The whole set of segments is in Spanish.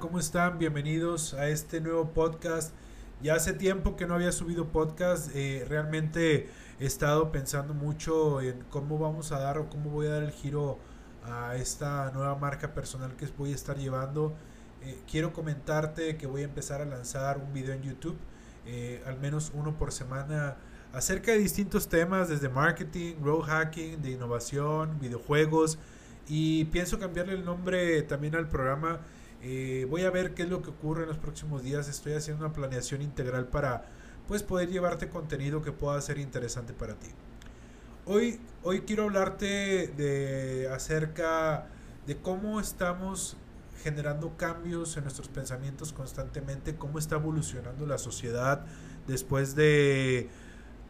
¿cómo están? Bienvenidos a este nuevo podcast. Ya hace tiempo que no había subido podcast, eh, realmente he estado pensando mucho en cómo vamos a dar o cómo voy a dar el giro a esta nueva marca personal que voy a estar llevando. Eh, quiero comentarte que voy a empezar a lanzar un video en YouTube, eh, al menos uno por semana, acerca de distintos temas, desde marketing, road hacking, de innovación, videojuegos, y pienso cambiarle el nombre también al programa eh, voy a ver qué es lo que ocurre en los próximos días. Estoy haciendo una planeación integral para pues, poder llevarte contenido que pueda ser interesante para ti. Hoy, hoy quiero hablarte de acerca de cómo estamos generando cambios en nuestros pensamientos constantemente, cómo está evolucionando la sociedad después de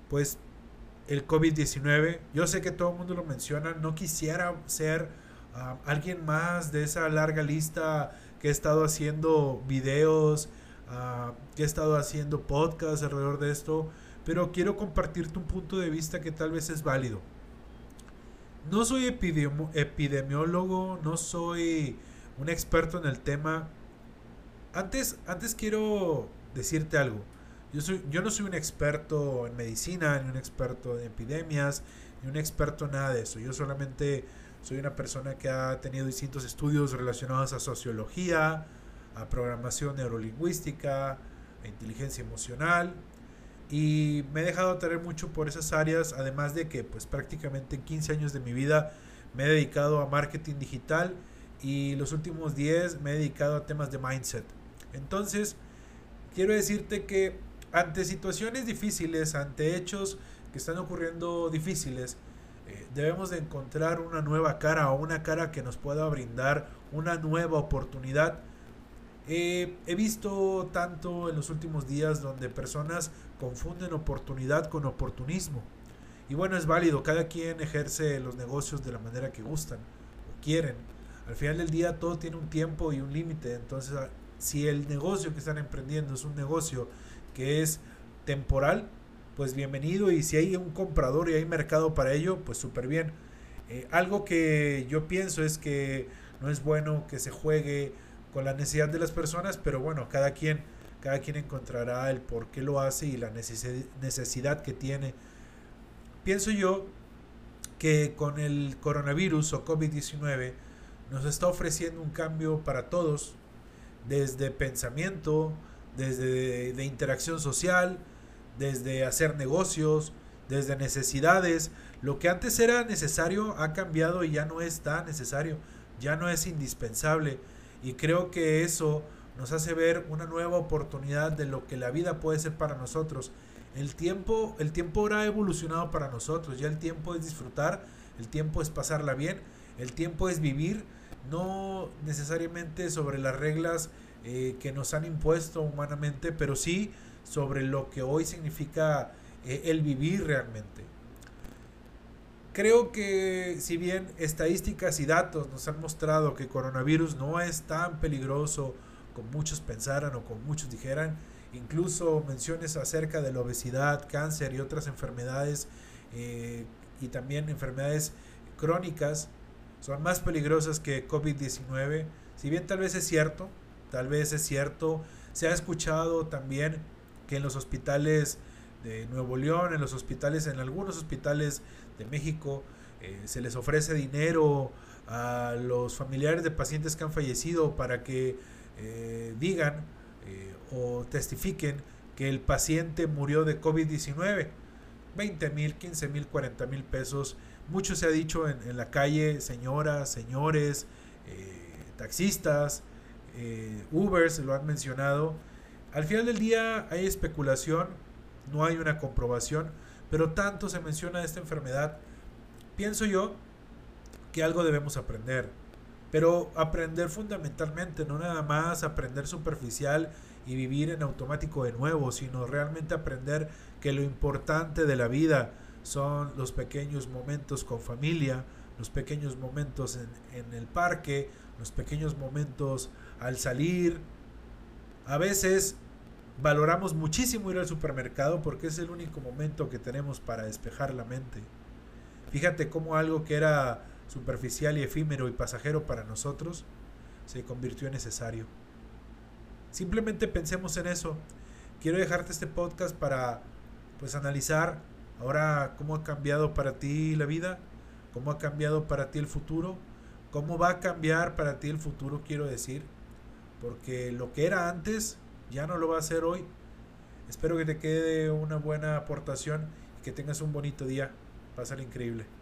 pues el COVID-19. Yo sé que todo el mundo lo menciona, no quisiera ser ah, alguien más de esa larga lista que he estado haciendo videos, uh, que he estado haciendo podcasts alrededor de esto, pero quiero compartirte un punto de vista que tal vez es válido. No soy epidemiólogo, no soy un experto en el tema. Antes, antes quiero decirte algo. Yo, soy, yo no soy un experto en medicina, ni un experto en epidemias, ni un experto en nada de eso. Yo solamente soy una persona que ha tenido distintos estudios relacionados a sociología, a programación neurolingüística, a inteligencia emocional y me he dejado tener mucho por esas áreas, además de que pues prácticamente en 15 años de mi vida me he dedicado a marketing digital y los últimos 10 me he dedicado a temas de mindset. Entonces, quiero decirte que ante situaciones difíciles, ante hechos que están ocurriendo difíciles, eh, debemos de encontrar una nueva cara o una cara que nos pueda brindar una nueva oportunidad. Eh, he visto tanto en los últimos días donde personas confunden oportunidad con oportunismo. Y bueno, es válido, cada quien ejerce los negocios de la manera que gustan o quieren. Al final del día todo tiene un tiempo y un límite. Entonces, si el negocio que están emprendiendo es un negocio que es temporal, pues bienvenido y si hay un comprador y hay mercado para ello, pues súper bien. Eh, algo que yo pienso es que no es bueno que se juegue con la necesidad de las personas, pero bueno, cada quien, cada quien encontrará el por qué lo hace y la necesidad que tiene. Pienso yo que con el coronavirus o COVID-19 nos está ofreciendo un cambio para todos, desde pensamiento, desde de interacción social, desde hacer negocios, desde necesidades. Lo que antes era necesario ha cambiado y ya no es tan necesario, ya no es indispensable. Y creo que eso nos hace ver una nueva oportunidad de lo que la vida puede ser para nosotros. El tiempo, el tiempo ahora ha evolucionado para nosotros, ya el tiempo es disfrutar, el tiempo es pasarla bien, el tiempo es vivir, no necesariamente sobre las reglas eh, que nos han impuesto humanamente, pero sí sobre lo que hoy significa eh, el vivir realmente. Creo que si bien estadísticas y datos nos han mostrado que coronavirus no es tan peligroso como muchos pensaran o como muchos dijeran, incluso menciones acerca de la obesidad, cáncer y otras enfermedades eh, y también enfermedades crónicas son más peligrosas que COVID-19. Si bien tal vez es cierto, tal vez es cierto, se ha escuchado también que en los hospitales de Nuevo León, en los hospitales, en algunos hospitales de México, eh, se les ofrece dinero a los familiares de pacientes que han fallecido para que eh, digan eh, o testifiquen que el paciente murió de COVID-19. 20 mil, 15 mil, 40 mil pesos. Mucho se ha dicho en, en la calle, señoras, señores, taxistas, Ubers, lo han mencionado al final del día hay especulación, no hay una comprobación, pero tanto se menciona esta enfermedad, pienso yo que algo debemos aprender. Pero aprender fundamentalmente, no nada más aprender superficial y vivir en automático de nuevo, sino realmente aprender que lo importante de la vida son los pequeños momentos con familia, los pequeños momentos en, en el parque, los pequeños momentos al salir, a veces valoramos muchísimo ir al supermercado porque es el único momento que tenemos para despejar la mente. Fíjate cómo algo que era superficial y efímero y pasajero para nosotros se convirtió en necesario. simplemente pensemos en eso. Quiero dejarte este podcast para pues analizar ahora cómo ha cambiado para ti la vida, cómo ha cambiado para ti el futuro, cómo va a cambiar para ti el futuro, quiero decir, porque lo que era antes ya no lo va a ser hoy. Espero que te quede una buena aportación y que tengas un bonito día. Pásale increíble.